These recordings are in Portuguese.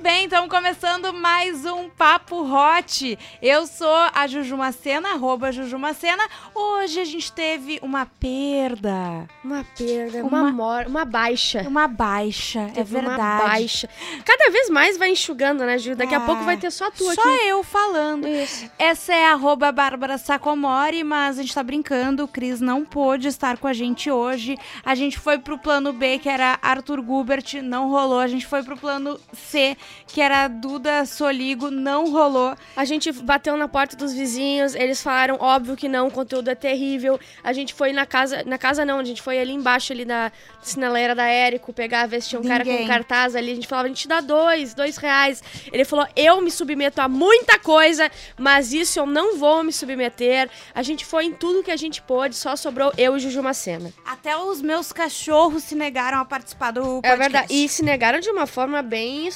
bem, então começando mais um Papo Hot. Eu sou a Jujumacena, arroba Jujumacena. Hoje a gente teve uma perda. Uma perda, uma, uma, mor uma baixa. Uma baixa, é teve é verdade. Uma baixa. Cada vez mais vai enxugando, né, Ju? Daqui a pouco vai ter só tu só aqui. Só eu falando. Isso. Essa é a arroba Bárbara Sacomori, mas a gente tá brincando. O Cris não pôde estar com a gente hoje. A gente foi pro plano B, que era Arthur Gubert, não rolou. A gente foi pro plano C, que era Duda Soligo, não rolou. A gente bateu na porta dos vizinhos, eles falaram, óbvio que não, o conteúdo é terrível. A gente foi na casa, na casa não, a gente foi ali embaixo, ali na sinaleira da Érico, pegar, ver se tinha um Ninguém. cara com cartaz ali. A gente falava, a gente dá dois, dois reais. Ele falou, eu me submeto a muita coisa, mas isso eu não vou me submeter. A gente foi em tudo que a gente pôde, só sobrou eu e Juju Macena. Até os meus cachorros se negaram a participar do podcast. É verdade, e se negaram de uma forma bem, uh,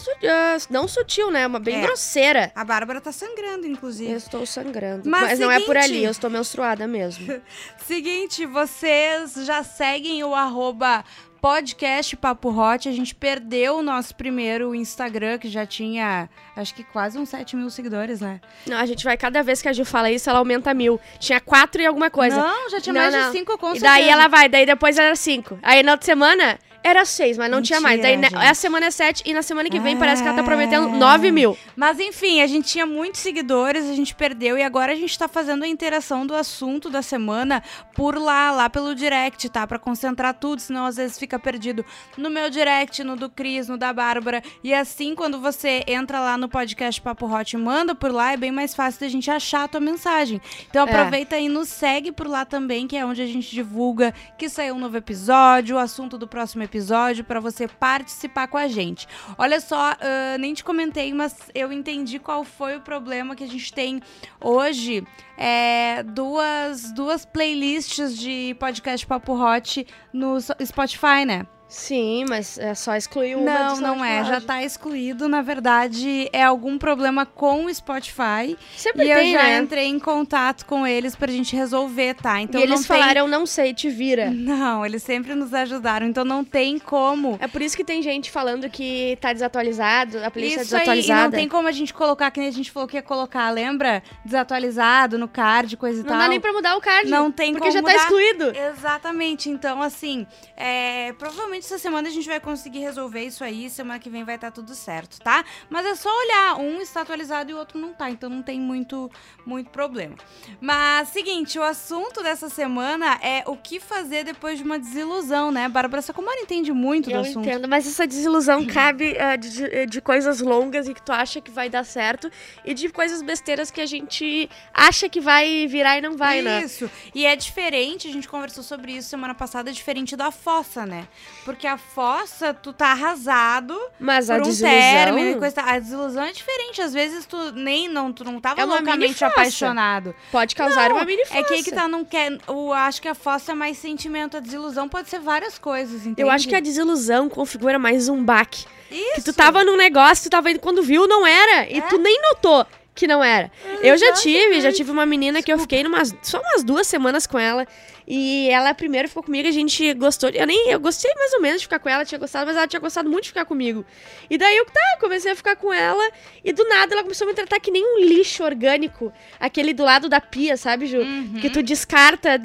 não sutil, né? Uma bem é. grosseira. A Bárbara tá sangrando, inclusive. Eu estou sangrando. Mas, Mas seguinte... não é por ali, eu estou menstruada mesmo. seguinte, vocês já seguem o arroba podcast Papo Hot. A gente perdeu o nosso primeiro Instagram, que já tinha, acho que quase uns 7 mil seguidores, né? Não, a gente vai, cada vez que a Gil fala isso, ela aumenta mil. Tinha 4 e alguma coisa. Não, já tinha não, mais não. de 5 com E daí ela vai, daí depois era 5. Aí na outra semana era seis, mas não Mentira, tinha mais. Daí né, a semana é sete e na semana que vem parece que ela tá prometendo nove mil. Mas enfim, a gente tinha muitos seguidores, a gente perdeu e agora a gente tá fazendo a interação do assunto da semana por lá, lá pelo direct, tá? Pra concentrar tudo, senão às vezes fica perdido no meu direct, no do Cris, no da Bárbara. E assim, quando você entra lá no podcast Papo Hot e manda por lá, é bem mais fácil da gente achar a tua mensagem. Então é. aproveita é. e nos segue por lá também, que é onde a gente divulga que saiu um novo episódio, o assunto do próximo episódio episódio para você participar com a gente. Olha só, uh, nem te comentei, mas eu entendi qual foi o problema que a gente tem hoje. É, duas, duas playlists de podcast Papo Hot no Spotify, né? Sim, mas é só excluir uma Não, não é. Já tá excluído. Na verdade, é algum problema com o Spotify. Sempre e tem, eu já né? entrei em contato com eles pra gente resolver, tá? Então e eles não falaram, tem... não sei, te vira. Não, eles sempre nos ajudaram. Então não tem como. É por isso que tem gente falando que tá desatualizado, a playlist é isso é desatualizada. Aí, e não tem como a gente colocar, que nem a gente falou que ia colocar, lembra? Desatualizado no card, coisa e não tal. Não dá nem pra mudar o card. Não tem porque como já tá excluído. Exatamente. Então, assim, é... provavelmente essa semana a gente vai conseguir resolver isso aí. Semana que vem vai estar tá tudo certo, tá? Mas é só olhar. Um está atualizado e o outro não tá. Então não tem muito, muito problema. Mas, seguinte, o assunto dessa semana é o que fazer depois de uma desilusão, né? Bárbara Sacomori entende muito Eu do assunto. Eu entendo, mas essa desilusão cabe uh, de, de coisas longas e que tu acha que vai dar certo e de coisas besteiras que a gente acha que vai virar e não vai, isso. né? Isso. E é diferente, a gente conversou sobre isso semana passada, é diferente da fossa, né? Porque a fossa, tu tá arrasado Mas por a um desilusão... término. Coisa, a desilusão é diferente. Às vezes tu nem não, tu não tava é loucamente apaixonado. Pode causar não, uma mini fossa. É que aí que tá, não quer. Eu acho que a fossa é mais sentimento. A desilusão pode ser várias coisas, entende? Eu acho que a desilusão configura mais um baque. Isso. Que tu tava num negócio, tu tava indo quando viu, não era. E é? tu nem notou que não era. Eu já tive, já tive uma menina que eu fiquei numas, só umas duas semanas com ela. E ela primeiro ficou comigo, a gente gostou. Eu nem eu gostei mais ou menos de ficar com ela, tinha gostado, mas ela tinha gostado muito de ficar comigo. E daí eu tá, comecei a ficar com ela e do nada ela começou a me tratar que nem um lixo orgânico, aquele do lado da pia, sabe, Ju? Uhum. Que tu descarta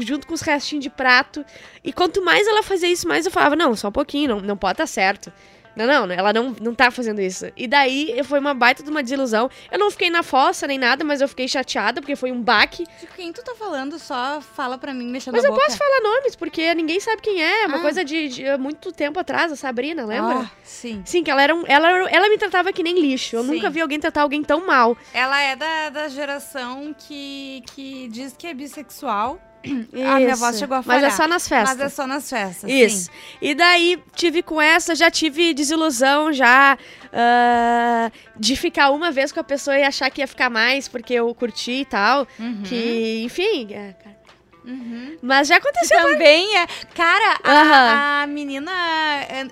junto com os restinhos de prato. E quanto mais ela fazia isso, mais eu falava: "Não, só um pouquinho, não, não pode estar tá certo". Não, não, ela não, não tá fazendo isso. E daí foi uma baita de uma desilusão. Eu não fiquei na fossa nem nada, mas eu fiquei chateada, porque foi um baque. De quem tu tá falando, só fala pra mim, mexendo Mas a eu posso falar nomes, porque ninguém sabe quem é. Uma ah. coisa de, de, muito tempo atrás, a Sabrina, lembra? Ah, sim. Sim, que ela era um, ela, ela me tratava que nem lixo. Eu sim. nunca vi alguém tratar alguém tão mal. Ela é da, da geração que, que diz que é bissexual. A minha voz chegou a falhar. Mas é só nas festas. Mas é só nas festas. Isso. Sim. E daí tive com essa, já tive desilusão já uh, de ficar uma vez com a pessoa e achar que ia ficar mais porque eu curti e tal. Uhum. Que, enfim. É, Uhum. Mas já aconteceu também. É... Cara, a, uhum. a, menina.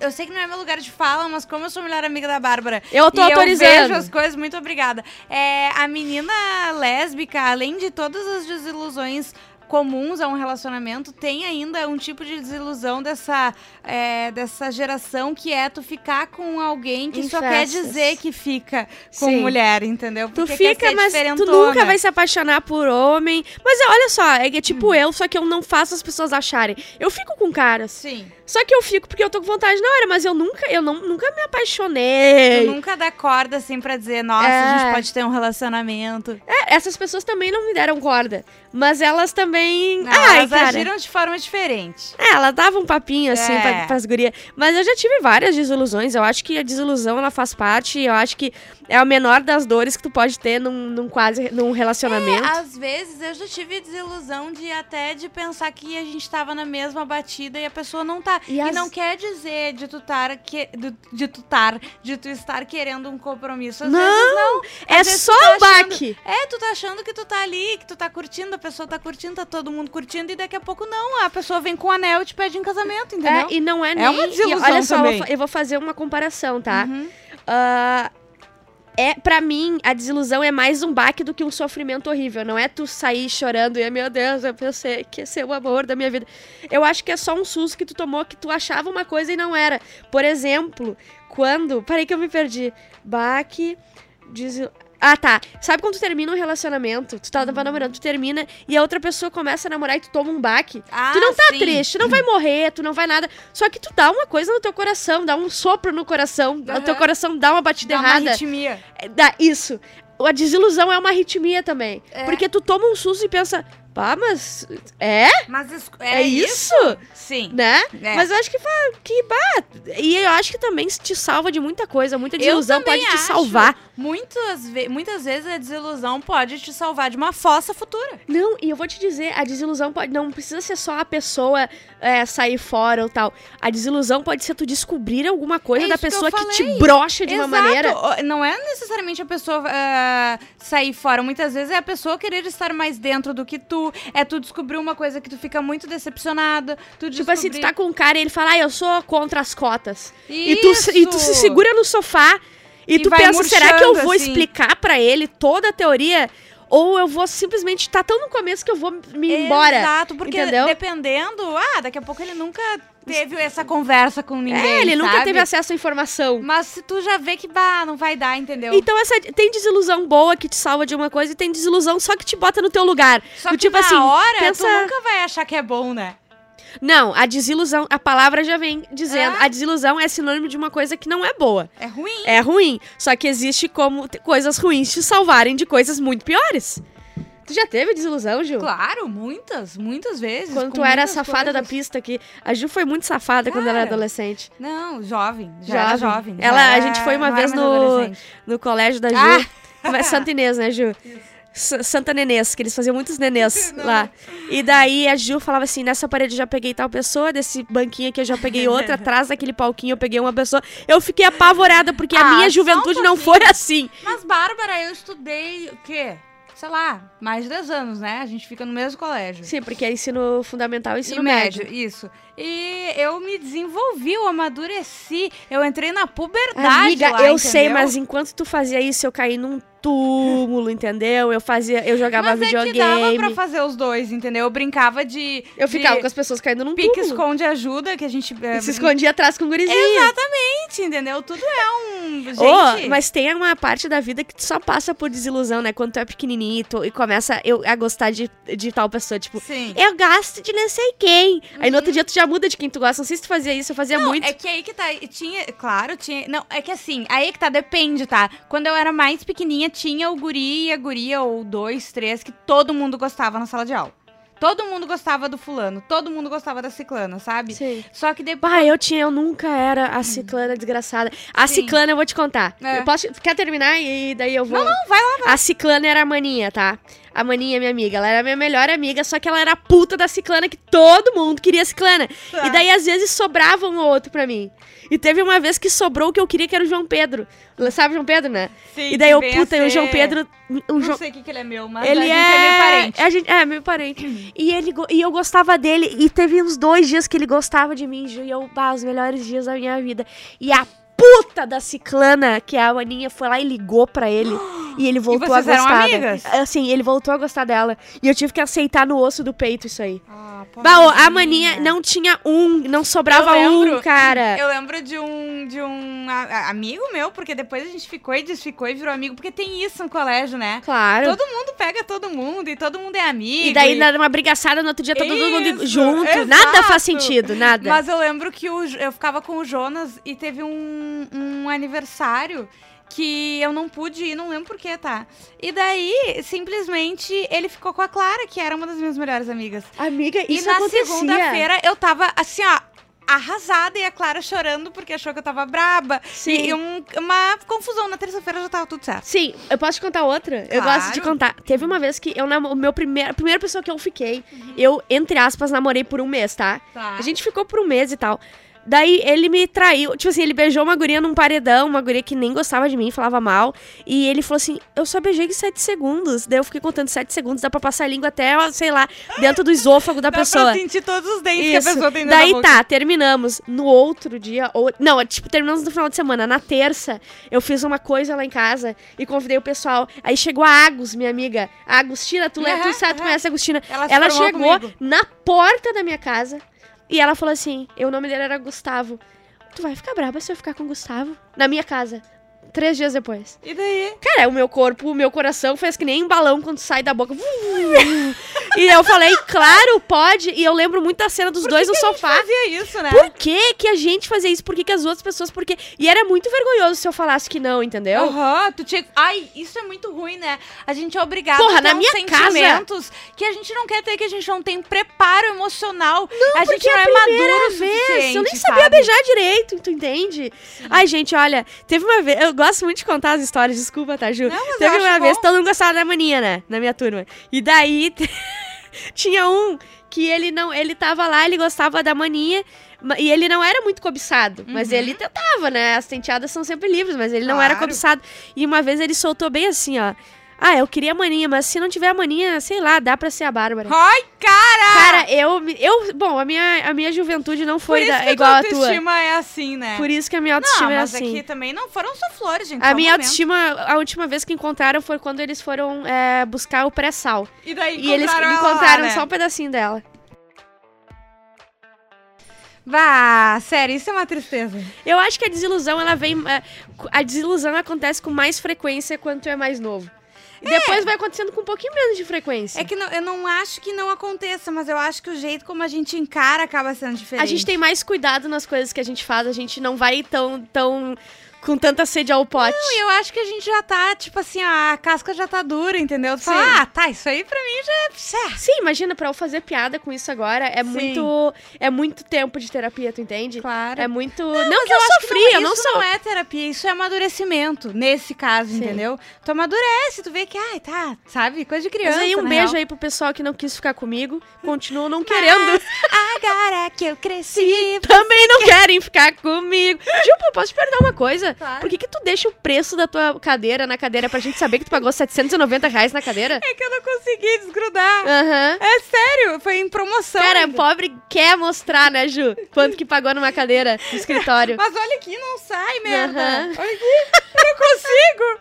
Eu sei que não é meu lugar de fala, mas como eu sou melhor amiga da Bárbara. Eu tô autorizando. Eu vejo as coisas, muito obrigada. É, a menina lésbica, além de todas as desilusões comuns a um relacionamento, tem ainda um tipo de desilusão dessa, é, dessa geração que é tu ficar com alguém que Em só quer dizer que fica com Sim. mulher, entendeu? Tu Porque quer fica, mas tu nunca vai se apaixonar por homem. Mas olha só, é, é tipo Hum. eu, só que eu não faço as pessoas acharem. Eu fico com caras. Sim. Só que eu fico porque eu tô com vontade na hora, mas eu nunca, eu não, nunca me Tu apaixonei. nunca dá corda assim pra dizer, nossa, É. a gente pode ter um relacionamento. É, essas pessoas também não me deram corda. Mas elas também. Não, Ai, elas cara. agiram de forma diferente. É, ela dava um papinho assim É. pra, pras gurias. Mas eu já tive várias desilusões. Eu acho que a desilusão ela faz parte. Eu acho que é a menor das dores que tu pode ter num, num quase num relacionamento. É, às vezes eu já tive desilusão de até de pensar que a gente tava na mesma batida e a pessoa não tá. E E, as- não quer dizer de tu tar que, de, de tu tar, de tu estar querendo um compromisso. Às Não, vezes não. é Às vezes só tá o achando- baque. É, tu tá achando que tu tá ali, que tu tá curtindo, a pessoa tá curtindo, tá todo mundo curtindo, e daqui a pouco não. A pessoa vem com o anel e te pede em casamento, entendeu? É, e não é nem. É uma e desilusão olha só, eu vou, eu vou fazer uma comparação, tá? Uhum. Ah, é, para mim, a desilusão é mais um baque do que um sofrimento horrível. Não é tu sair chorando e, meu Deus, eu pensei que ia ser o amor da minha vida. Eu acho que é só um susto que tu tomou que tu achava uma coisa e não era. Por exemplo, quando. Parei que eu me perdi. Baque. Desilu... Ah, tá. Sabe quando tu termina um relacionamento? Tu Uhum. tava namorando, tu termina e a outra pessoa começa a namorar e tu toma um baque. Ah, Tu não tá sim. triste, tu não vai morrer, tu não vai nada. Só que tu dá uma coisa no teu coração, dá um sopro no coração. O teu coração dá uma batida Dá uma errada. arritmia. É, Dá, isso. A desilusão é uma arritmia também. É. Porque tu toma um susto e pensa, pá, mas. É? Mas isso- É, é, isso? Sim. Né? É. Mas eu acho que, que bah, E eu acho que também te salva de muita coisa. Muita desilusão pode te salvar. Muitas, ve- muitas vezes a desilusão pode te salvar de uma fossa futura. Não, e eu vou te dizer, a desilusão pode. Não precisa ser só a pessoa é, sair fora ou tal. A desilusão pode ser tu descobrir alguma coisa É da isso que pessoa que, te brocha de uma Exato. maneira. Ó, Não é necessariamente a pessoa ah, sair fora. Muitas vezes é a pessoa querer estar mais dentro do que tu. É tu descobrir uma coisa que tu fica muito decepcionada. Tu Tipo assim, tu descobrir- tá com um cara e ele fala, ah, eu sou contra as cotas. E tu, Isso. e tu se segura no sofá e, E tu pensa, será que eu vou assim. explicar pra ele toda a teoria? Ou eu vou simplesmente tá tão no começo que eu vou me ir embora. Exato, porque entendeu? dependendo, ah, daqui a pouco ele nunca teve essa conversa com ninguém. É, ele nunca sabe? teve acesso à informação. Mas se tu já vê que bah, não vai dar, entendeu? Então essa tem desilusão boa que te salva de uma coisa e tem desilusão só que te bota no teu lugar. Só que tipo na assim, hora, pensa- tu nunca vai achar que é bom, né? Não, a desilusão, a palavra já vem dizendo, É. a desilusão é sinônimo de uma coisa que não é boa. É ruim. É ruim, só que existe como coisas ruins te salvarem de coisas muito piores. Tu já teve desilusão, Ju? Claro, muitas, muitas vezes. Quando tu era a safada da coisas. pista aqui. A Ju foi muito safada quando ela era Cara, adolescente. Não, jovem. Já era jovem. já Ela, a era- gente foi uma vez no, no colégio da Ju. Ah! Santa Inês, né, Ju? S- Santa Nenês, que eles faziam muitos nenês lá. E daí a Ju falava assim: nessa parede eu já peguei tal pessoa, desse banquinho aqui eu já peguei outra, atrás daquele palquinho eu peguei uma pessoa. Eu fiquei apavorada, porque a Ah, minha só um juventude não foi assim. Mas, Bárbara, eu estudei o quê? Sei lá, mais de 10 anos, né? A gente fica no mesmo colégio. Sim, porque é ensino fundamental e ensino E médio. isso. E eu me desenvolvi, eu amadureci, eu entrei na puberdade Amiga, lá, eu sei, entendeu? mas enquanto tu fazia isso, eu caí num túmulo, entendeu? Eu fazia, eu jogava Mas videogame. é que dava pra fazer os dois, enteu? Eu brincava de... Eu ficava de com as pessoas caindo num pique túmulo. esconde ajuda, que a gente... é, se escondia atrás com o gurizinho. Exatamente, entendeu? Tudo é um... Gente... Ô, mas tem uma parte da vida que tu só passa por desilusão, né? Quando tu é pequenininho e, tu- e começa eu, a gostar de, de tal pessoa, tipo, Sim. eu gosto de não sei quem. Aí no outro dia tu já muda de quem tu gosta. Não sei se tu fazia isso, eu fazia Não, muito. é que aí que tá. Tinha, claro, tinha. Não, é que assim, aí que tá, depende, tá? Quando eu era mais pequenininha, tinha o guri e a guria, ou dois, três, que todo mundo gostava na sala de aula. Todo mundo gostava do fulano, todo mundo gostava da ciclana, sabe? Sim. Só que depois. Bah, eu tinha, eu nunca era a ciclana desgraçada. A Sim. ciclana eu vou te contar. É. Eu posso, quer terminar e daí eu vou? Não, não, vai lá. A ciclana era a maninha, tá? A maninha é minha amiga. Ela era minha melhor amiga, só que ela era a puta da ciclana que todo mundo queria ciclana. Tá. E daí, às vezes, sobrava um ou outro pra mim. E teve uma vez que sobrou o que eu queria, que era o João Pedro. Sabe o João Pedro, né? Sim, e daí eu, puta, e o João ser- Pedro. O Não João, sei o que, que ele é meu, mas ele a gente é... é meu parente. A gente, é, meu parente. E, ele, e eu gostava dele. E teve uns dois dias que ele gostava de mim. E eu, bah, os melhores dias da minha vida. E a puta da ciclana, que é a Aninha, foi lá e ligou pra ele. E ele voltou a vocês eram gostar. amigas? Da... Assim, ele voltou a gostar dela. E eu tive que aceitar no osso do peito isso aí. Ah, a maninha não tinha um, não sobrava lembro- um, cara. Eu lembro de um, de um a- a- amigo meu, porque depois a gente ficou e desficou e virou amigo, porque tem isso no colégio, né? Claro. Todo mundo pega todo mundo e todo mundo é amigo. E daí, numa brigaçada, no outro dia, tá todo mundo Isso, junto. exato. Nada faz sentido, nada. Mas eu lembro que o eu ficava com o Jonas e teve um, um aniversário que eu não pude ir, não lembro porquê, tá? E daí, simplesmente, ele ficou com a Clara, que era uma das minhas melhores amigas. Amiga, E isso na acontecia. segunda-feira eu tava assim, ó. Arrasada e a Clara chorando porque achou que eu tava braba. Sim. E um- uma confusão. Na terça-feira já tava tudo certo. Sim, eu posso te contar outra? Eu Claro. gosto de contar. Teve uma vez que eu namo- o meu primeiro, a primeira pessoa que eu fiquei, eu, entre aspas, namorei por um mês, tá? Tá. A gente ficou por um mês e tal. Daí ele me traiu, tipo assim, ele beijou uma guria num paredão, uma guria que nem gostava de mim, falava mal. E ele falou assim: Eu só beijei em 7 segundos. Daí eu fiquei contando 7 segundos, dá pra passar a língua até, sei lá, dentro do esôfago da Dá pessoa. pra sentir todos os dentes que a Isso. pessoa tem Daí da boca. tá, terminamos. No outro dia, ou não, tipo, terminamos no final de semana. Na terça, eu fiz uma coisa lá em casa e convidei o pessoal. Aí chegou a Agus, minha amiga. A Agostina, tu, le- tu sabe, tu aham. conhece a Agostina? Ela Ela chegou comigo. na porta da minha casa e ela falou assim: e o nome dele era Gustavo. Tu vai ficar braba se eu ficar com o Gustavo? Na minha casa. Três dias depois. E daí? Cara, o meu corpo, o meu coração fez que nem um balão quando sai da boca. e eu falei, claro, pode. E eu lembro muito da cena dos dois no sofá. Fazia isso, né? Por que que a gente fazia isso? Por que que as outras pessoas... Por quê? E era muito vergonhoso se eu falasse que não, entendeu? Aham, tu tinha. Ai, isso é muito ruim, né? A gente é obrigado Porra, a ter na minha sentimentos que a gente não quer ter, que a gente não tem preparo emocional. a gente Porque não é a é maduro o vez, suficiente. eu nem sabia sabe? beijar direito, tu entende? Ai, gente, olha, teve uma vez... Eu gosto muito de contar as histórias, desculpa, tá, Ju? Não, mas teve uma vez, bom. todo mundo gostava da maninha, né? Na minha turma. E daí... Tinha um que ele não, ele tava lá, ele gostava da maninha, ma- e ele não era muito cobiçado, mas Uhum. ele tentava, né? As tenteadas são sempre livres, mas ele não era Claro. cobiçado. E uma vez ele soltou bem assim, ó. Ah, eu queria a maninha, mas se não tiver a maninha, sei lá, dá pra ser a Bárbara. Ai, cara! Cara, eu, eu, bom, a minha, a minha juventude não Por foi isso da- que igual a a tua tua. autoestima é assim, né? Por isso que a minha não, autoestima é mas assim. aqui também não foram só flores, gente. A minha momento. autoestima, a última vez que encontraram foi quando eles foram é, buscar o pré-sal. E daí E eles encontraram lá, né? só um pedacinho dela. Vá, sério, isso é uma tristeza. Eu acho que a desilusão, ela vem. é, a desilusão acontece com mais frequência quando tu é mais novo. E depois vai acontecendo com um pouquinho menos de frequência. É que não- eu não acho que não aconteça, mas eu acho que o jeito como a gente encara acaba sendo diferente. A gente tem mais cuidado nas coisas que a gente faz, a gente não vai tão, tão com tanta sede ao pote. E eu acho que a gente já tá, tipo assim, a casca já tá dura, entendeu? Tu fala, ah, tá, isso aí pra mim já é. Sim, imagina, pra eu fazer piada com isso agora, é Sim. muito é muito tempo de terapia, tu entende? Claro. É muito... Não, Mas que eu, acho sofri, não- eu não isso sou... não é terapia, isso é amadurecimento, nesse caso, Sim. entendeu? Tu amadurece, tu vê que, ai, tá, sabe? Coisa de criança, Mas aí um beijo real. aí pro pessoal que não quis ficar comigo, continuam não querendo, Agora que eu cresci... também não querem ficar comigo. Ju, posso te perguntar uma coisa? Claro. Por que que tu deixa o preço da tua cadeira na cadeira pra gente saber que tu pagou 790 reais na cadeira? É que eu não consegui desgrudar. Aham. É sério, foi em promoção. Cara, ainda. pobre quer mostrar, né, Ju? Quanto que pagou numa cadeira no escritório. Mas olha aqui, não sai, merda. Aham. Olha aqui, eu não consigo.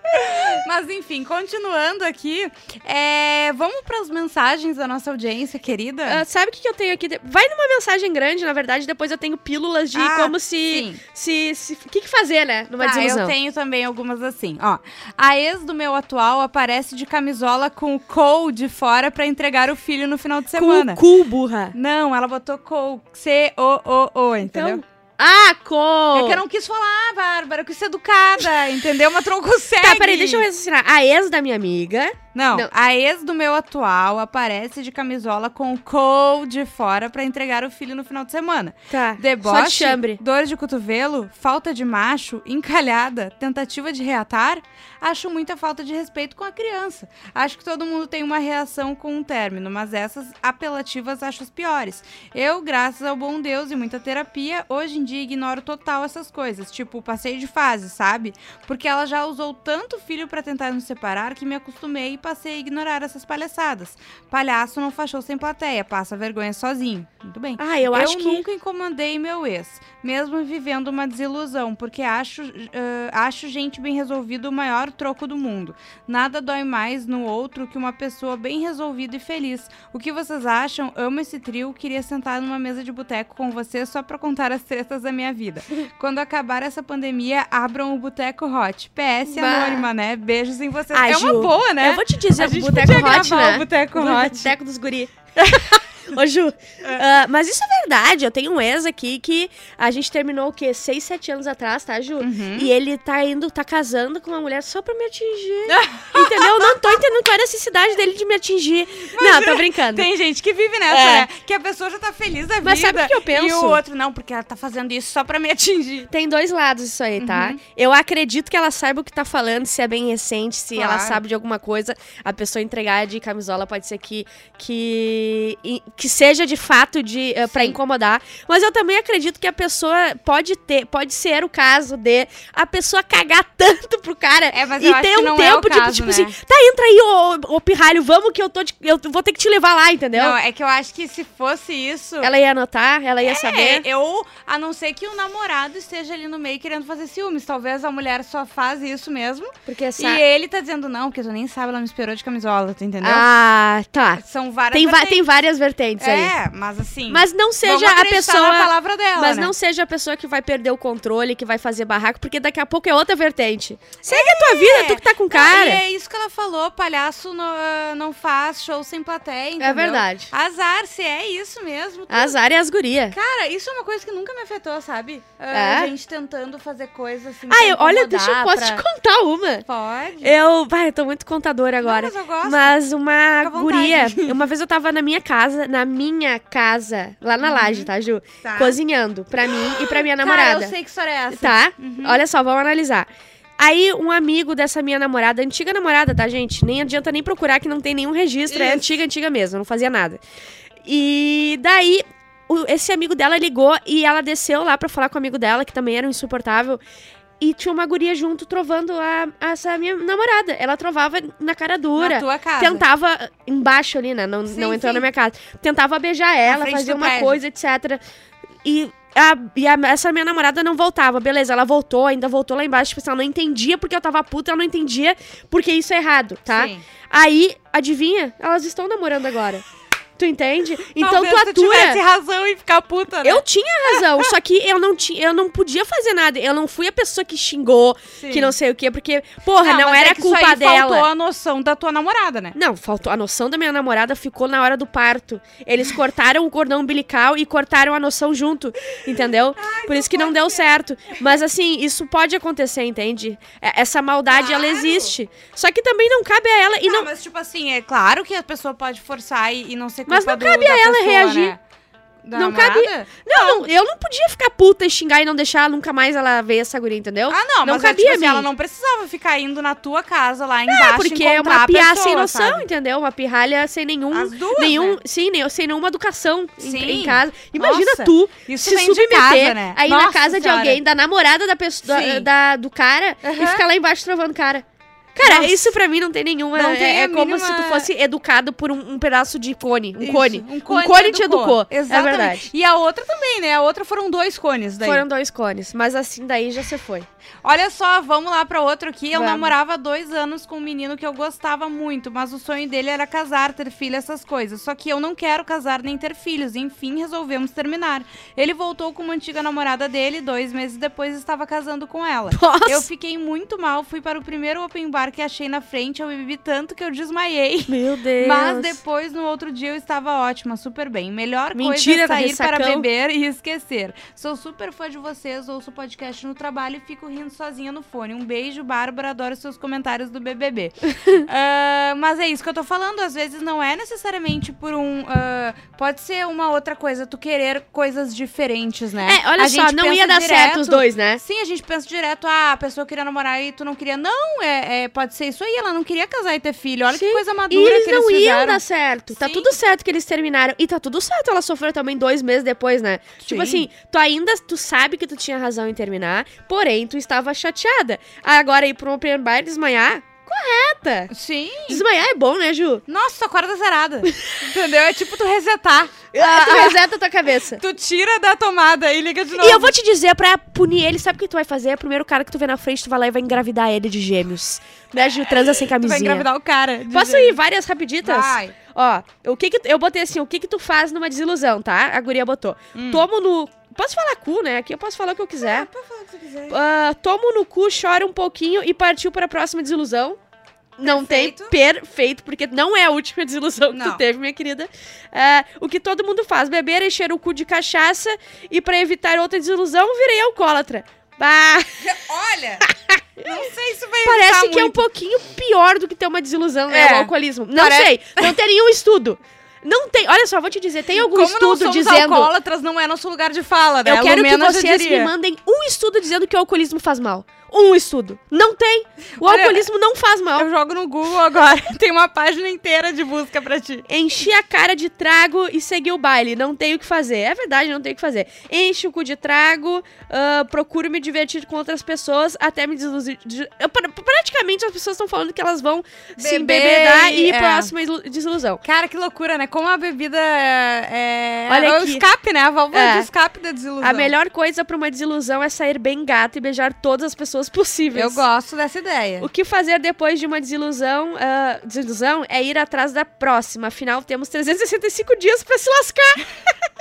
Mas enfim, continuando aqui, é, vamos para as mensagens da nossa audiência querida. Ah, sabe o que, que eu tenho aqui? Vai numa mensagem grande, na verdade, depois eu tenho pílulas de Ah, como se. sim. se. se- O que, que fazer, né? Numa Tá, desilusão. eu tenho também algumas assim, ó. A ex do meu atual aparece de camisola com o Cole de fora pra entregar o filho no final de semana. Com o cu, burra. Não, ela botou Cole, C-O-O-O, entendeu? Então. Ah, com. É que eu não quis falar, Bárbara, eu quis ser educada, entendeu? Mas tu não consegue. Tá, peraí, deixa eu raciocinar. A ex da minha amiga. Não, Não. a ex do meu atual aparece de camisola com o de fora pra entregar o filho no final de semana. Tá. Deboche, Só de chambre. dor de cotovelo, falta de macho, encalhada, tentativa de reatar, acho muita falta de respeito com a criança. Acho que todo mundo tem uma reação com um término, mas essas apelativas acho as piores. Eu, graças ao bom Deus e muita terapia, hoje em dia ignoro total essas coisas, tipo passeio de fase, sabe? Porque ela já usou tanto filho pra tentar nos separar que me acostumei passei a ignorar essas palhaçadas. Palhaço não faz show sem plateia, passa vergonha sozinho. Muito bem. Ah, eu acho que. nunca incomodei meu ex, mesmo vivendo uma desilusão, porque acho, ah, acho gente bem resolvida o maior troco do mundo. Nada dói mais no outro que uma pessoa bem resolvida e feliz. O que vocês acham? Amo esse trio, queria sentar numa mesa de boteco com vocês só pra contar as tretas da minha vida. Quando acabar essa pandemia, abram o Boteco Hot. PS Bah. anônima, né? Beijos em vocês. É uma Ju, boa, né? Eu vou te dizer, A o gente Boteco podia Hot, gravar né? o Boteco Hot. Boteco dos guri. Ô, Ju, ah, mas isso é verdade. Eu tenho um ex aqui que a gente terminou o quê? Seis, sete anos atrás, tá, Ju? Uhum. E ele tá indo, tá casando com uma mulher só pra me atingir. entendeu? Não tô entendendo qual é a necessidade dele de me atingir. não, tô brincando. Tem gente que vive nessa, É. né? Que a pessoa já tá feliz da Mas vida. sabe o que eu penso? E o outro, não, porque ela tá fazendo isso só pra me atingir. Tem dois lados isso aí, tá? Uhum. Eu acredito que ela saiba o que tá falando, se é bem recente, se ela Claro. sabe de alguma coisa. A pessoa entregar de camisola pode ser que que, e- que seja de fato de uh, para Sim. incomodar. Mas eu também acredito que a pessoa pode ter, pode ser o caso de a pessoa cagar tanto pro cara É, e ter um é tempo tipo, caso, tipo né? assim, tá entra aí ô, ô pirralho, vamos que eu tô de- eu vou ter que te levar lá, entendeu? Não, é que eu acho que se fosse isso. Ela ia anotar, ela ia É, saber. eu, a não ser que o namorado esteja ali no meio querendo fazer ciúmes. Talvez a mulher só faz isso mesmo. Porque essa E ele tá dizendo, não, porque tu nem sabe, ela me esperou de camisola, tu entendeu? Ah, tá. São várias Tem, vertentes. tem várias vertentes aí. É, mas assim. Mas não seja a pessoa. na palavra dela, Mas né? não seja a pessoa que vai perder o controle, que vai fazer barraco, porque daqui a pouco é outra vertente. Segue a tua vida, tu que tá com cara. é isso que ela falou, palhaço não, ah, não faz show sem plateia, entendeu? É verdade. Azar, se é isso mesmo. tu- Azar e as guria. Cara, isso é uma coisa que nunca me afetou, sabe? Ah, É? A gente tentando fazer coisas assim. Ah, eu, olha, deixa eu posso pra- te contar uma. Pode. Eu, vai, eu tô muito contadora agora. Não, mas eu gosto. Mas uma guria, uma vez eu tava na minha casa, na minha casa, lá na laje, tá, Ju? Uhum. Tá. Cozinhando pra mim e pra minha Cara, namorada. eu sei que história é essa. Tá? Uhum. Olha só, vamos analisar. Aí, um amigo dessa minha namorada, antiga namorada, tá, gente? Nem adianta nem procurar que não tem nenhum registro. É Isso. antiga, antiga mesmo, não fazia nada. E daí, esse amigo dela ligou e ela desceu lá pra falar com o amigo dela, que também era um insuportável. E tinha uma guria junto trovando a, essa minha namorada. Ela trovava na cara dura. Na tua casa. Tentava embaixo ali, né? Não, Sim, não entrou sim. na minha casa. Tentava beijar ela, fazer uma prédio. coisa, etc. E, a, e a- essa minha namorada não voltava. Beleza, ela voltou, ainda voltou lá embaixo. Tipo, assim, ela não entendia porque eu tava puta, ela não entendia porque isso é errado, tá? Sim. Aí, adivinha? Elas estão namorando agora. Tu entende? Então Talvez tu tu atura. tivesse razão em ficar puta, né? Eu tinha razão, só que eu não tinha, eu não podia fazer nada. Eu não fui a pessoa que xingou, Sim. que não sei o quê, porque, porra, não, mas era é que isso culpa aí dela. faltou a noção da tua namorada, né? Não, faltou. A noção da minha namorada ficou na hora do parto. Eles cortaram o cordão umbilical e cortaram a noção junto, entendeu? Por isso que não deu certo. Mas assim, isso pode acontecer, entende? É- Essa maldade, ela Claro. existe. Só que também não cabe a ela. E Não, não, mas tipo assim, é claro que a pessoa pode forçar e, e não ser culpa Mas não do, cabe da a ela pessoa, reagir. Né? Da Não namorada? cabe- não, não, eu não podia ficar puta e xingar e não deixar nunca mais ela ver essa guria, entendeu? Ah, não, Não mas é, cabia tipo a assim, ela não precisava ficar indo na tua casa lá É, embaixo porque é uma a piá pessoa, sem noção, sabe? entendeu? Uma pirralha sem nenhum. As duas, nenhum, né? sim, nem- sem nenhuma educação em, Sim. em casa. Imagina Nossa, tu isso se de submeter casa, né? aí na casa de Senhora. alguém, da namorada da pessoa, da- da- do cara, e Aham. ficar lá embaixo trovando o cara. Cara, Nossa. isso pra mim não tem nenhuma. Não é tem é a como mínima- se tu fosse educado por um, um pedaço de cone. Um Isso, cone. Um cone, te educou. Exatamente. É verdade. E a outra também, né? A outra foram dois cones daí. Foram dois cones. Mas assim, daí já se foi. Olha só, vamos lá pra outro aqui. Eu Vamos. namorava há dois anos com um menino que eu gostava muito, mas o sonho dele era casar, ter filho, essas coisas. Só que eu não quero casar nem ter filhos. Enfim, resolvemos terminar. Ele voltou com uma antiga namorada dele, dois meses depois estava casando com ela. Nossa! Eu fiquei muito mal, fui para o primeiro open bar que achei na frente, eu bebi tanto que eu desmaiei. Meu Deus. Mas depois, no outro dia, eu estava ótima, super bem. Melhor Mentira, coisa é sair para beber e esquecer. Sou super fã de vocês, ouço o podcast no trabalho e fico rindo sozinha no fone. Um beijo, Bárbara, adoro seus comentários do BBB. Ah, mas é isso que eu tô falando, às vezes não é necessariamente por um... ah, pode ser uma outra coisa, tu querer coisas diferentes, né? É, olha A só, gente não ia dar certo os direto- dois, né? Sim, a gente pensa direto, ah, a pessoa queria namorar e tu não queria. Não, é, é- pode ser isso aí, ela não queria casar e ter filho. Olha que Sim. coisa E madura eles que eles não iam fizeram. dar certo. Tá Sim. tudo certo que eles terminaram. E tá tudo certo ela sofreu também dois meses depois, né? Tipo Sim. assim, tu ainda tu sabe que tu tinha razão em terminar, porém tu estava chateada. Agora ir pra um open bar e desmaiar, correta. Sim. Desmaiar é bom, né, Ju? Nossa, tu acorda zerada. Entendeu? É tipo tu resetar. Ah, tu reseta a tua cabeça. Tu tira da tomada e liga de novo. E eu vou te dizer, pra punir ele, sabe o que tu vai fazer? O primeiro cara que tu vê na frente, tu vai lá e vai engravidar ele de gêmeos. Né, Ju? Transa sem Tu vai camisinha. engravidar o cara. Posso ir várias rapiditas? Vai. Ó, o que que eu botei assim, o que que tu faz numa desilusão, tá? A guria botou. Hum. Tomo no... Posso falar cu, né? Aqui eu posso falar o que eu quiser. Pode falar o que você quiser. Ah, tomo no cu, chora um pouquinho e partiu para a próxima desilusão. Não Perfeito. tem perfeito, porque não é a última desilusão que Não. tu teve, minha querida. Ah, o que todo mundo faz, beber, encher o cu de cachaça e pra evitar outra desilusão, virei alcoólatra. Bah, Olha, não sei se vai parece que é um muito. pouquinho pior do que ter uma desilusão, né? É. O alcoolismo. Não Parece- sei, não tem nenhum estudo. Não tem, olha só, vou te dizer, tem algum Como não estudo somos dizendo... alcoólatras, não é nosso lugar de fala, né? Eu quero que vocês me mandem um estudo dizendo que o alcoolismo faz mal. Um estudo. Não tem. O Olha, alcoolismo não faz mal. Eu jogo no Google agora, tem uma página inteira de busca pra ti. Enchi a cara de trago e segui o baile. Não tenho o que fazer. É verdade, não tenho o que fazer. Enche o cu de trago, ah, procuro me divertir com outras pessoas até me desiludir. de- praticamente as pessoas estão falando que elas vão se embebedar e- ir é. pra próxima ilu- desilusão. Cara, que loucura, né? Como a bebida é, é Olha é o escape, né? A válvula É. de escape da desilusão. A melhor coisa pra uma desilusão é sair bem gato e beijar todas as pessoas possíveis. Eu gosto dessa ideia. O que fazer depois de uma desilusão, ah, desilusão é ir atrás da próxima. Afinal, temos 365 dias pra se lascar.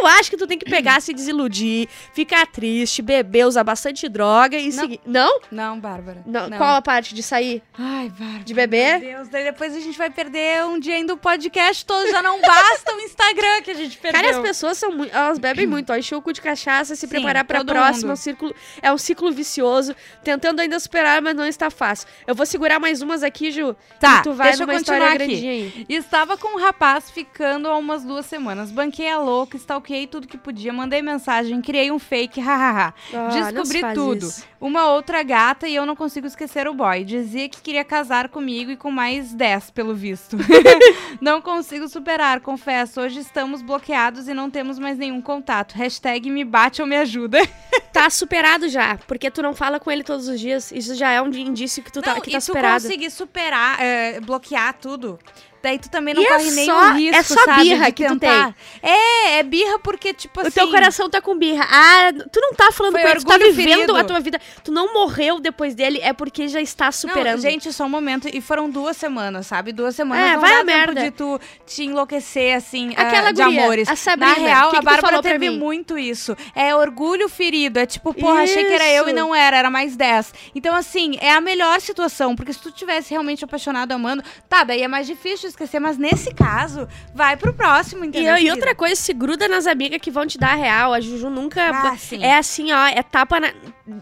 Eu acho que tu tem que pegar, se desiludir, ficar triste, beber, usar bastante droga e Não. seguir. Não? Não, Bárbara. Não. Qual a parte de sair? Ai, Bárbara. De beber? Meu Deus, daí depois a gente vai perder um dia ainda o podcast todo. Já não basta o Instagram que a gente perdeu. Cara, as pessoas são muito. Elas bebem muito, ó. Encher o cu de cachaça, se Sim, preparar pra próxima. É um, círculo, é um ciclo vicioso, tentando ainda superar, mas não está fácil. Eu vou segurar mais umas aqui, Ju. Tá, e tu vai deixa eu continuar aqui. aí. Estava com um rapaz ficando há umas duas semanas. Banquei a louca, stalkeei tudo que podia, mandei mensagem, criei um fake, hahaha. Ah, se Descobri tudo. isso. Uma outra gata e eu não consigo esquecer o boy. Dizia que queria casar comigo e com mais 10, pelo visto. não consigo superar, confesso. Hoje estamos bloqueados e não temos mais nenhum contato. Hashtag me bate ou me ajuda. Tá superado já, porque tu não fala com ele todos os dias. Isso já é um indício que tu tá, não, que e tá tu superado. conseguir superar, é, bloquear tudo. Daí tu também não E é corre nenhum só- risco, é só sabe, birra que tu tentar. É, é birra porque, tipo O assim... teu coração tá com birra. Ah, tu não tá falando com ele, tu tá vivendo ferido. a tua vida. Tu não morreu depois dele, é porque já está superando. Não, gente, só um momento. E foram duas semanas, sabe? Duas semanas É, não vai dá a tempo merda. de tu te enlouquecer, assim, Aquela ah, de guria, amores. a Sabrina, Na real, que que a Bárbara teve muito isso. É orgulho ferido. É tipo, porra, achei que era eu e Isso. não era, era mais 10. Então, assim, é a melhor situação. Porque se tu tivesse realmente apaixonado, amando, tá, daí é mais difícil de esquecer. Mas nesse caso, vai pro próximo, E, entendeu? e querida? outra coisa, se gruda nas amigas que vão te dar a real. A Juju nunca. Ah, sim. É assim, ó, é tapa na.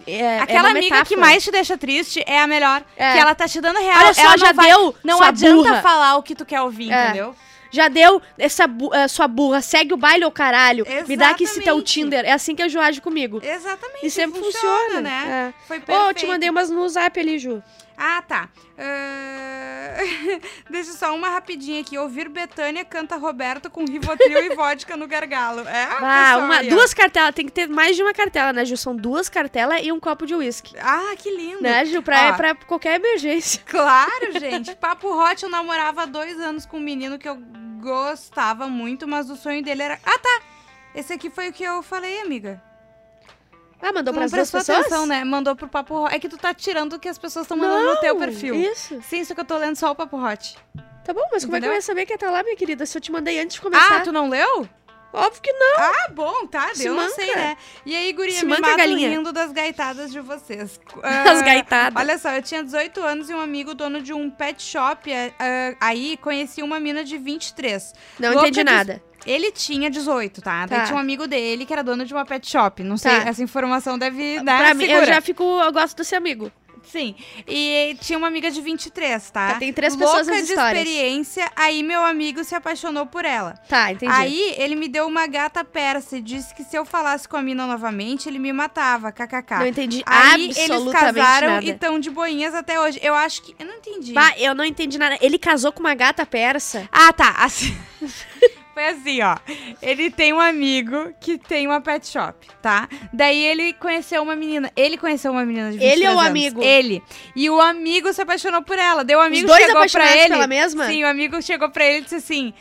É, Aquela é amiga que metáfora. mais te deixa triste é a melhor. É. Que ela tá te dando real. Olha só, ela já vai- deu, Não adianta burra. falar o que tu quer ouvir, É. entendeu? Já deu essa bu- eh, sua burra, segue o baile, ô caralho. Me dá aqui esse teu Exatamente. Tinder. É assim que a Ju age comigo. Exatamente. E sempre funciona, né? É. Foi Ô, perfeito. eu te mandei umas no zap ali, Ju. Ah, tá. Ah, Deixa só uma rapidinha aqui. Ouvir Betânia canta Roberto com Rivotril e vodka no gargalo. É, Ah, uma, aí, duas cartelas. Tem que ter mais de uma cartela, né, Ju? São duas cartelas e um copo de uísque. Ah, que lindo. Né, Ju? Pra, Ó. pra qualquer emergência. Claro, gente. Papo Hot, eu namorava há dois anos com um menino que eu gostava muito, mas o sonho dele era... Ah, tá. Esse aqui foi o que eu falei, amiga. Ah, mandou pras não duas pessoas? atenção, né? Mandou pro Papo Hot. É que tu tá tirando o que as pessoas estão mandando no teu Não, perfil. Isso. Sim, só que eu tô lendo só o Papo Hot. Tá bom, mas como é que eu Entendeu? ia saber que ia estar lá, minha querida? Se eu te mandei antes de começar. Ah, tu não leu? Óbvio que não. Ah, bom, tá, Se deu, não manca. sei, né? E aí, guria, Se me galinha. rindo das gaitadas de vocês. As Ah, gaitadas. Olha só, eu tinha 18 anos e um amigo dono de um pet shop ah, aí conheci uma mina de 23. Não Louca entendi de- nada. Ele tinha 18, tá? Daí Tá. tinha um amigo dele que era dono de uma pet shop. Não sei, Tá. essa informação deve dar pra mim, eu segura. já fico. Eu gosto desse amigo. Sim. E tinha uma amiga de 23, tá? Tá, tem três pessoas Louca de histórias. experiência, aí meu amigo se apaixonou por ela. Tá, entendi. Aí ele me deu uma gata persa e disse que se eu falasse com a mina novamente, ele me matava, kkk. não entendi Aí eles casaram nada. e estão de boinhas até hoje. Eu acho que. Eu não entendi. Bah, eu não entendi nada. Ele casou com uma gata persa. Ah, tá. Assim... Foi assim, ó. Ele tem um amigo que tem uma pet shop, tá? Daí ele conheceu uma menina. Ele conheceu uma menina de 23 Ele ou o anos. amigo? Ele. E o amigo se apaixonou por ela. O Os amigo dois chegou pra apaixonados ele. pela mesma? Sim, o amigo chegou pra ele e disse assim: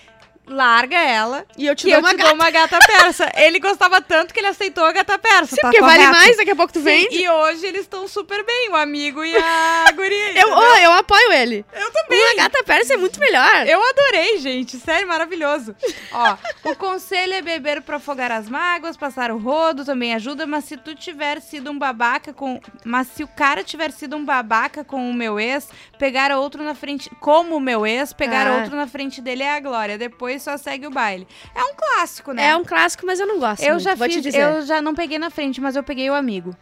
larga ela. E eu te dou eu uma te gata. dou uma gata persa. ele gostava tanto que ele aceitou a gata persa. Sim, tá porque vale correto? mais, daqui a pouco tu vem. e hoje eles estão super bem, o amigo e a guria. Eu, oh, eu apoio ele. eu também. Uma gata persa é muito melhor. Eu adorei, gente. Sério, maravilhoso. Ó, o conselho é beber pra afogar as mágoas, passar o rodo também ajuda, mas se tu tiver sido um babaca com. Mas se o cara tiver sido um babaca com o meu ex, pegar outro na frente. Como o meu ex, pegar Ah. outro na frente dele é a glória. Depois só segue o baile. É um clássico, né? É um clássico, mas eu não gosto. Eu muito, já vou te fiz, dizer. eu já não peguei na frente, mas eu peguei o amigo.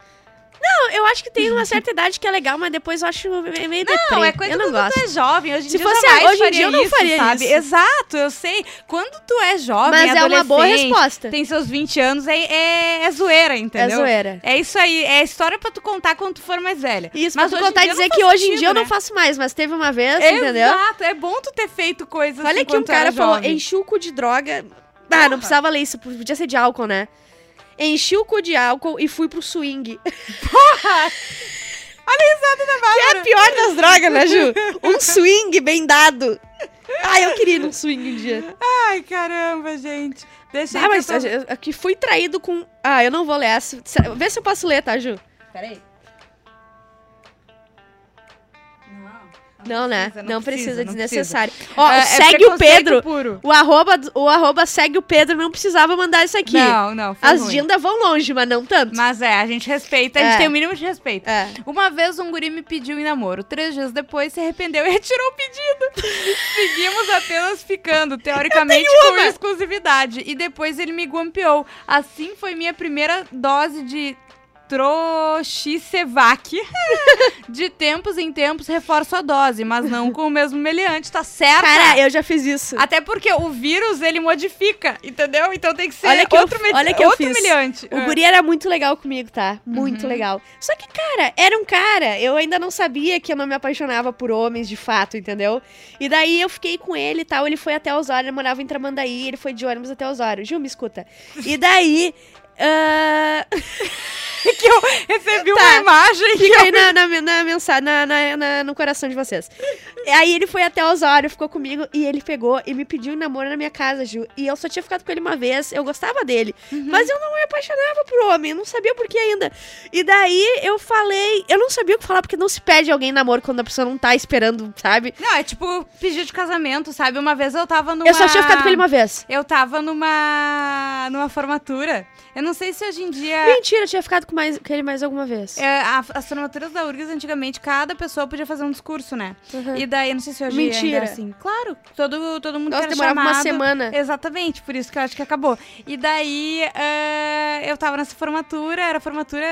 Não, eu acho que tem uma certa idade que é legal, mas depois eu acho meio deprê. Não, é coisa eu não quando gosto. tu é jovem. Hoje em Se dia fosse jamais hoje em faria dia, eu não isso, faria sabe? isso. Exato, eu sei. Quando tu é jovem, Mas é uma boa adolescente, resposta. Tem seus 20 anos, é, é, é zoeira, entendeu? É zoeira. É isso aí, é história pra tu contar quando tu for mais velha. Isso, mas hoje tu contar e dia dizer não que faz hoje em sentido, dia eu não né? faço mais, mas teve uma vez, entendeu? Exato, é bom tu ter feito coisas Olha assim que um quando tu era cara falou, jovem. enchi o cu de droga. Ah, não precisava ler isso, podia ser de álcool, né? Enchi o cu de álcool e fui pro swing. Olha a risada da Bárbara. É a pior das drogas, né, Ju? Um swing bem dado. Ah, eu queria ir num swing um dia. Ai, caramba, gente. Deixa Ah, que mas tô... eu- que fui traído com... Ah, eu não vou ler essa. Vê se eu posso ler, tá, Ju? Peraí. Não, né? precisa, Não precisa, não desnecessário. Ó, É- é segue o preconceito Pedro. Puro. O arroba, o arroba segue o Pedro, não precisava mandar isso aqui. Não, não, As ruim. Dinda vão longe, mas não tanto. Mas é, a gente respeita, a gente É. tem o mínimo de respeito. É. Uma vez um guri me pediu em namoro. Três dias depois se arrependeu e retirou o pedido. Seguimos apenas ficando, teoricamente com uma. exclusividade. E depois ele me guampeou. Assim foi minha primeira dose de Troxicevac. de tempos em tempos reforço a dose, mas não com o mesmo meliante, tá certo? Cara, eu já fiz isso. Até porque o vírus, ele modifica, entendeu? Então tem que ser Olha que eu- outro, medi- olha que eu outro fiz. meliante. O Ah. guri era muito legal comigo, tá? Muito Uhum. legal. Só que, cara, era um cara. Eu ainda não sabia que eu não me apaixonava por homens de fato, entendeu? E daí eu fiquei com ele e tal. Ele foi até Osório, ele morava em Tramandaí, ele foi de ônibus até Osório. Gil, me escuta. E daí. Ah, que eu recebi uma Tá. imagem que Fica eu... aí na, na, na mensagem, na, na- na- no coração de vocês. Aí ele foi até Osório, ficou comigo e ele pegou e me pediu em namoro na minha casa, Ju. E eu só tinha ficado com ele uma vez, eu gostava dele. Uhum. Mas eu não me apaixonava por homem, eu não sabia por que ainda. E daí eu falei, eu não sabia o que falar, porque não se pede alguém namoro quando a pessoa não tá esperando, sabe? Não, é tipo pedido de casamento, sabe? Uma vez eu tava numa... Eu só tinha ficado com ele uma vez. Eu tava numa... numa formatura. Eu não sei se hoje em dia... Mentira, eu tinha ficado com, mais, com ele mais alguma vez. é, a- as formaturas da URGS, antigamente, cada pessoa podia fazer um discurso, né? Uhum. E daí, eu não sei se hoje Mentira. ainda é assim. Claro, todo, todo mundo Nossa, era demorava uma chamado- semana. Exatamente, por isso que eu acho que acabou. E daí, eh, eu tava nessa formatura, era formatura.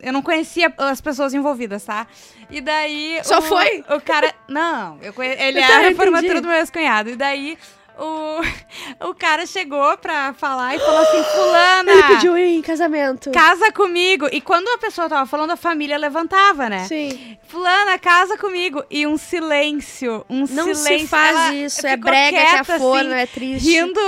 Eu não conhecia as pessoas envolvidas, tá? E daí. Só o, foi? O cara. Não, eu conhe... ele Eu era a formatura do meu ex-cunhado. E daí. O, o cara chegou pra falar e falou assim: Fulana, Ele pediu em casamento. casa comigo. E quando a pessoa tava falando, a família levantava, né? Sim. Fulana, casa comigo. E um silêncio. Um Não silêncio. se faz Ela isso, é brega, que quieta, afona, assim, é triste. rindo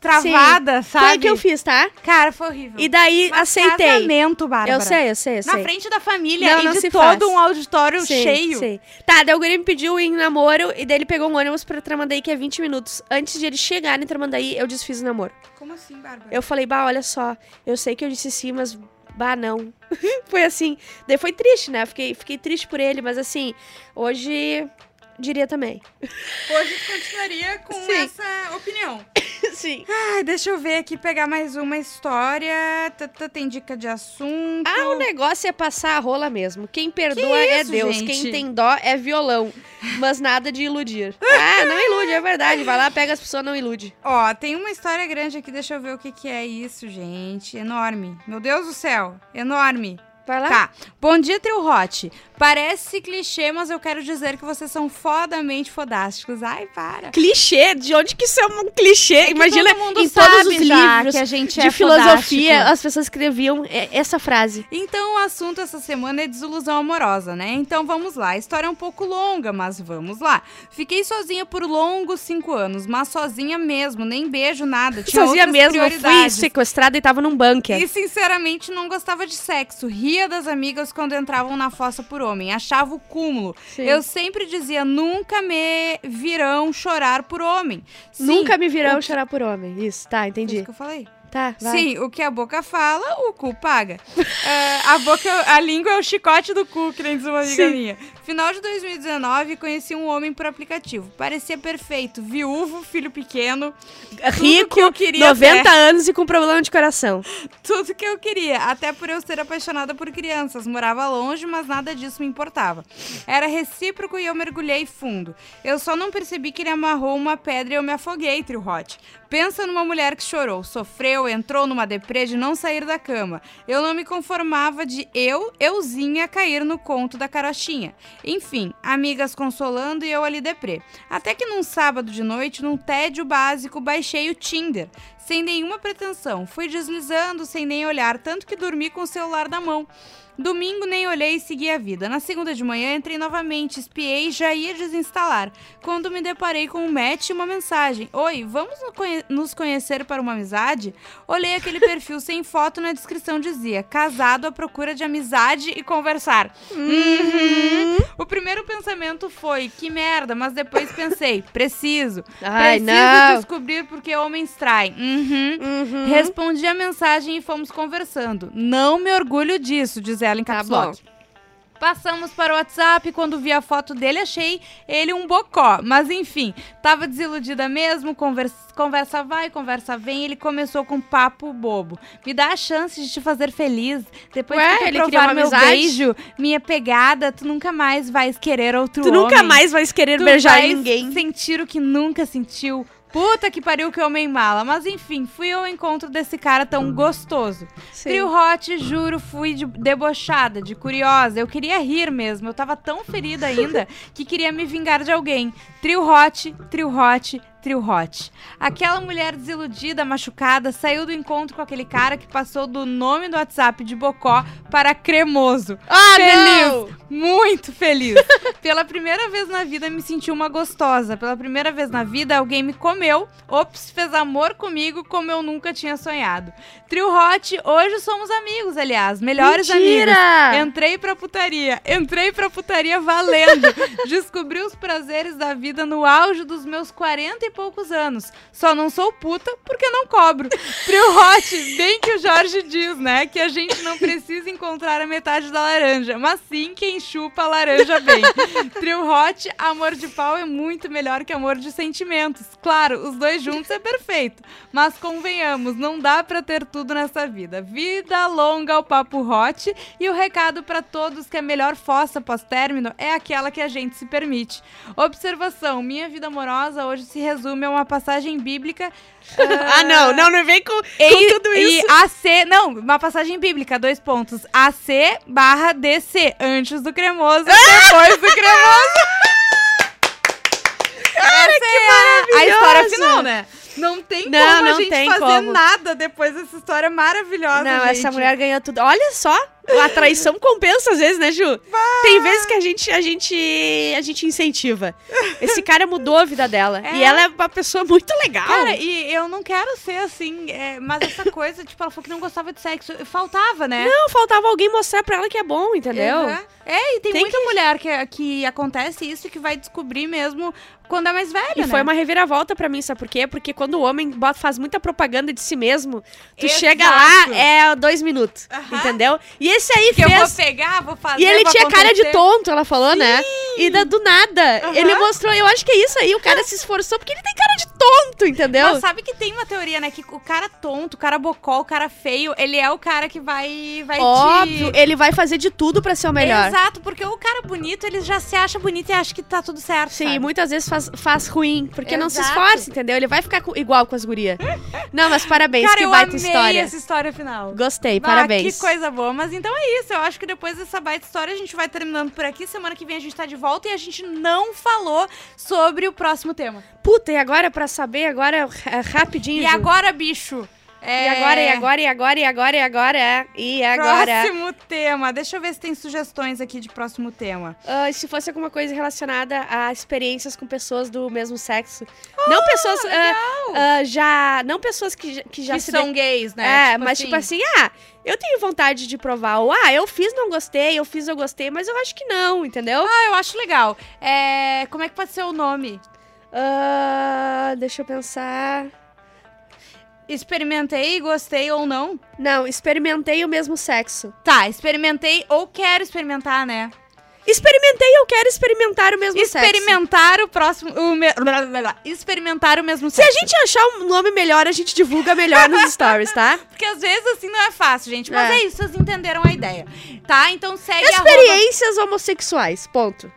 travada, sabe? Foi o que eu fiz, tá? Cara, foi horrível. E daí Mas aceitei. casamento, Bárbara. Eu sei, eu sei, eu Na sei. frente da família Não, e não de todo faz. um auditório Sei, cheio. sei. Tá, daí o guri me pediu em namoro e daí ele pegou um ônibus pra Tramandaí, que é 20 minutos. Antes de ele chegar em Tramandaí, eu desfiz o namoro. Como assim, Bárbara? Eu falei, bah, olha só, eu sei que eu disse sim, mas bah, não. foi assim. Daí foi triste, né? Fiquei, fiquei triste por ele, mas assim, hoje diria também. Hoje continuaria com Sim. essa opinião. sim. Ai, deixa eu ver aqui, pegar mais uma história. Tem dica de assunto. Ah, o negócio é passar a rola mesmo. Quem perdoa é isso, Deus. gente? Quem tem dó é violão. Mas nada de iludir. Ah, não ilude, é verdade. Vai lá, pega as pessoas, não ilude. Ó, tem uma história grande aqui, deixa eu ver o que, que é isso, gente. Enorme. Meu Deus do céu, enorme. Vai lá. Tá. Bom dia, Trio Hot. Parece clichê, mas eu quero dizer que vocês são fodamente fodásticos. Ai, para. Clichê? De onde que isso é um clichê? É que Imagina todo mundo em sabe todos os livros que a gente de é filosofia, fodástico. as pessoas escreviam é, essa frase. Então, o assunto essa semana é desilusão amorosa, né? Então vamos lá. A história é um pouco longa, mas vamos lá. Fiquei sozinha por longos cinco anos, mas sozinha mesmo, nem beijo, nada. Tinha Sozinha mesmo, eu fui sequestrada e tava num bunker. E sinceramente não gostava de sexo. Ria das amigas quando entravam na fossa por homem. Achava o cúmulo. Sim. Eu sempre dizia: nunca me virão chorar por homem. Sim, Nunca me virão que- chorar por homem. Isso, tá, entendi. isso que eu falei. Tá, vai. Sim, o que a boca fala, o cu paga. É, a boca, a língua é o chicote do cu, que nem diz uma amiga Sim. minha. Final de 2019, conheci um homem por aplicativo. Parecia perfeito, viúvo, filho pequeno, Rico, que eu queria 90 anos e com problema de coração. tudo que eu queria. Até por eu ser apaixonada por crianças. Morava longe, mas nada disso me importava. Era recíproco e eu mergulhei fundo. Eu só não percebi que ele amarrou uma pedra e eu me afoguei, Trio Hot. Pensa numa mulher que chorou, sofreu, entrou numa deprê de não sair da cama. Eu não me conformava de eu, euzinha, cair no conto da carochinha. Enfim, amigas consolando e eu ali deprê. Até que num sábado de noite, num tédio básico, baixei o Tinder. Sem nenhuma pretensão. Fui deslizando sem nem olhar, tanto que dormi com o celular na mão. Domingo nem olhei e segui a vida. Na segunda de manhã entrei novamente, espiei e já ia desinstalar. Quando me deparei com um match e uma mensagem: Oi, vamos nos conhecer para uma amizade? Olhei aquele perfil sem foto na descrição dizia: Casado à procura de amizade e conversar. Uhum. O primeiro pensamento foi: Que merda, mas depois pensei: Preciso. Ai, Preciso não. descobrir porque homens traem. Uhum. Uhum. Respondi a mensagem e fomos conversando. Não me orgulho disso, diz ela em Tá caps bom. lock. Passamos para o WhatsApp quando vi a foto dele achei ele um bocó. Mas enfim, tava desiludida mesmo, conversa, conversa vai, conversa vem. Ele começou com papo bobo. Me dá a chance de te fazer feliz. Depois Ué, que tu provar meu amizade? beijo, minha pegada, tu nunca mais vais querer outro Tu homem. nunca mais vai querer Tu beijar vais ninguém. sentir o que nunca sentiu. Puta que pariu que homem mala. Mas enfim, fui ao encontro desse cara tão gostoso. Sim. Trio Hot, juro, fui de- debochada, de curiosa. Eu queria rir mesmo. Eu tava tão ferida ainda que queria me vingar de alguém. Trio Hot, Trio Hot, Trio Hot. Aquela mulher desiludida, machucada, saiu do encontro com aquele cara que passou do nome do WhatsApp de Bocó para Cremoso. Ah, Feliz. não! Muito feliz. Pela primeira vez na vida me senti uma gostosa. Pela primeira vez na vida alguém me comeu. Ops, fez amor comigo como eu nunca tinha sonhado. Trio Hot, hoje somos amigos, aliás. Melhores Mentira! amigos. Entrei pra putaria. Entrei pra putaria valendo. Descobri os prazeres da vida no auge dos meus 40 e poucos anos. Só não sou puta porque não cobro. Trio Hot, bem que o Jorge diz, né? Que a gente não precisa encontrar a metade da laranja, mas sim quem chupa a laranja bem. Trio Hot, amor de pau é muito melhor que amor de sentimentos. Claro, os dois juntos é perfeito. Mas convenhamos, não dá pra ter tudo nessa vida. Vida longa ao papo hot e o recado pra todos que a melhor fossa pós-término é aquela que a gente se permite. Observação: minha vida amorosa hoje se resume a uma passagem bíblica. Ah, não, não, não vem com, com E, tudo isso. e AC, não, uma passagem bíblica, dois pontos. AC barra DC, antes do cremoso, depois do cremoso. Cara, Essa é a, a história final, né? Não tem Não, como a não gente tem fazer como. nada depois dessa história maravilhosa, Não, gente. essa mulher ganhou tudo. Olha só, a traição compensa às vezes, né, Ju? Tem vezes que a gente, a gente, a gente incentiva. Esse cara mudou a vida dela. É. E ela é uma pessoa muito legal. Cara, e eu não quero ser assim, é, mas essa coisa, tipo, ela falou que não gostava de sexo. Faltava, né? não, faltava alguém mostrar pra ela que é bom, entendeu? Uhum. É, e tem, Tem muita mulher que, que acontece isso e que vai descobrir mesmo quando é mais velha, E né? foi uma reviravolta pra mim, sabe por quê? Porque quando o homem bota- faz muita propaganda de si mesmo, tu Exato. chega lá, é dois minutos, entendeu? E esse aí que eu vou fez... pegar, vou fazer, E ele tinha cara de acontecer. tonto, ela falou, né? E da, do nada, Aham. ele mostrou, eu acho que é isso aí, o cara se esforçou, porque ele tem cara de tonto, entendeu? Mas sabe que tem uma teoria, né? Que o cara tonto, o cara bocó, o cara feio, ele é o cara que vai, vai Óbvio, te... ele vai fazer de tudo pra ser o melhor. Exato, porque o cara bonito, ele já se acha bonito e acha que tá tudo certo, Sim, sabe? muitas vezes faz, faz ruim, porque não se Exato. esforça, entendeu? Ele vai ficar igual com as gurias. Não, mas parabéns, Cara, que eu baita amei história. essa história final. Gostei, Ah, parabéns. que coisa boa. Mas então é isso. Eu acho que depois dessa baita história a gente vai terminando por aqui. Semana que vem a gente tá de volta e a gente não falou sobre o próximo tema. Puta, e agora pra saber, agora é, rapidinho. E Ju. agora, bicho? É... E agora, e agora, e agora, e agora, e agora, e agora. Próximo tema. Deixa eu ver se tem sugestões aqui de próximo tema. E se fosse alguma coisa relacionada a experiências com pessoas do mesmo sexo. não pessoas. ah, ah, já. Não pessoas que, já- que já que se são de- gays, né? É, mas tipo assim, ah, eu tenho vontade de provar. Ou, ah, eu fiz, não gostei, eu fiz, eu gostei, mas eu acho que não, entendeu? Ah, eu acho legal. É... Como é que pode ser o nome? Ah, deixa eu pensar. Experimentei, gostei ou não? Não, experimentei o mesmo sexo. Tá, experimentei ou quero experimentar, né? Experimentei, eu quero experimentar o mesmo sexo. Experimentar o próximo. O me... Experimentar o mesmo Se a sexo. gente achar um nome melhor, a gente divulga melhor nos stories, tá? Porque às vezes assim não é fácil, gente. Mas É. é, isso, vocês entenderam a ideia. Tá? Então segue arroba- Experiências homossexuais, ponto.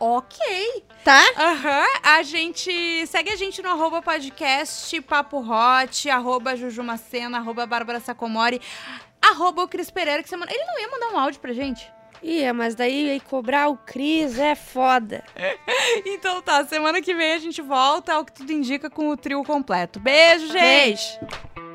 Ok. Tá? Aham. A gente. Segue a gente no arroba podcast, Papo Hot, arroba Jujumacena, arroba Bárbara Sacomori, arroba o Cris Pereira, que semana. Ele não ia mandar um áudio pra gente? Ia, mas daí aí cobrar o Cris é foda. Então tá, semana que vem a gente volta, ao que tudo indica, com o trio completo. Beijo, gente! Beijo.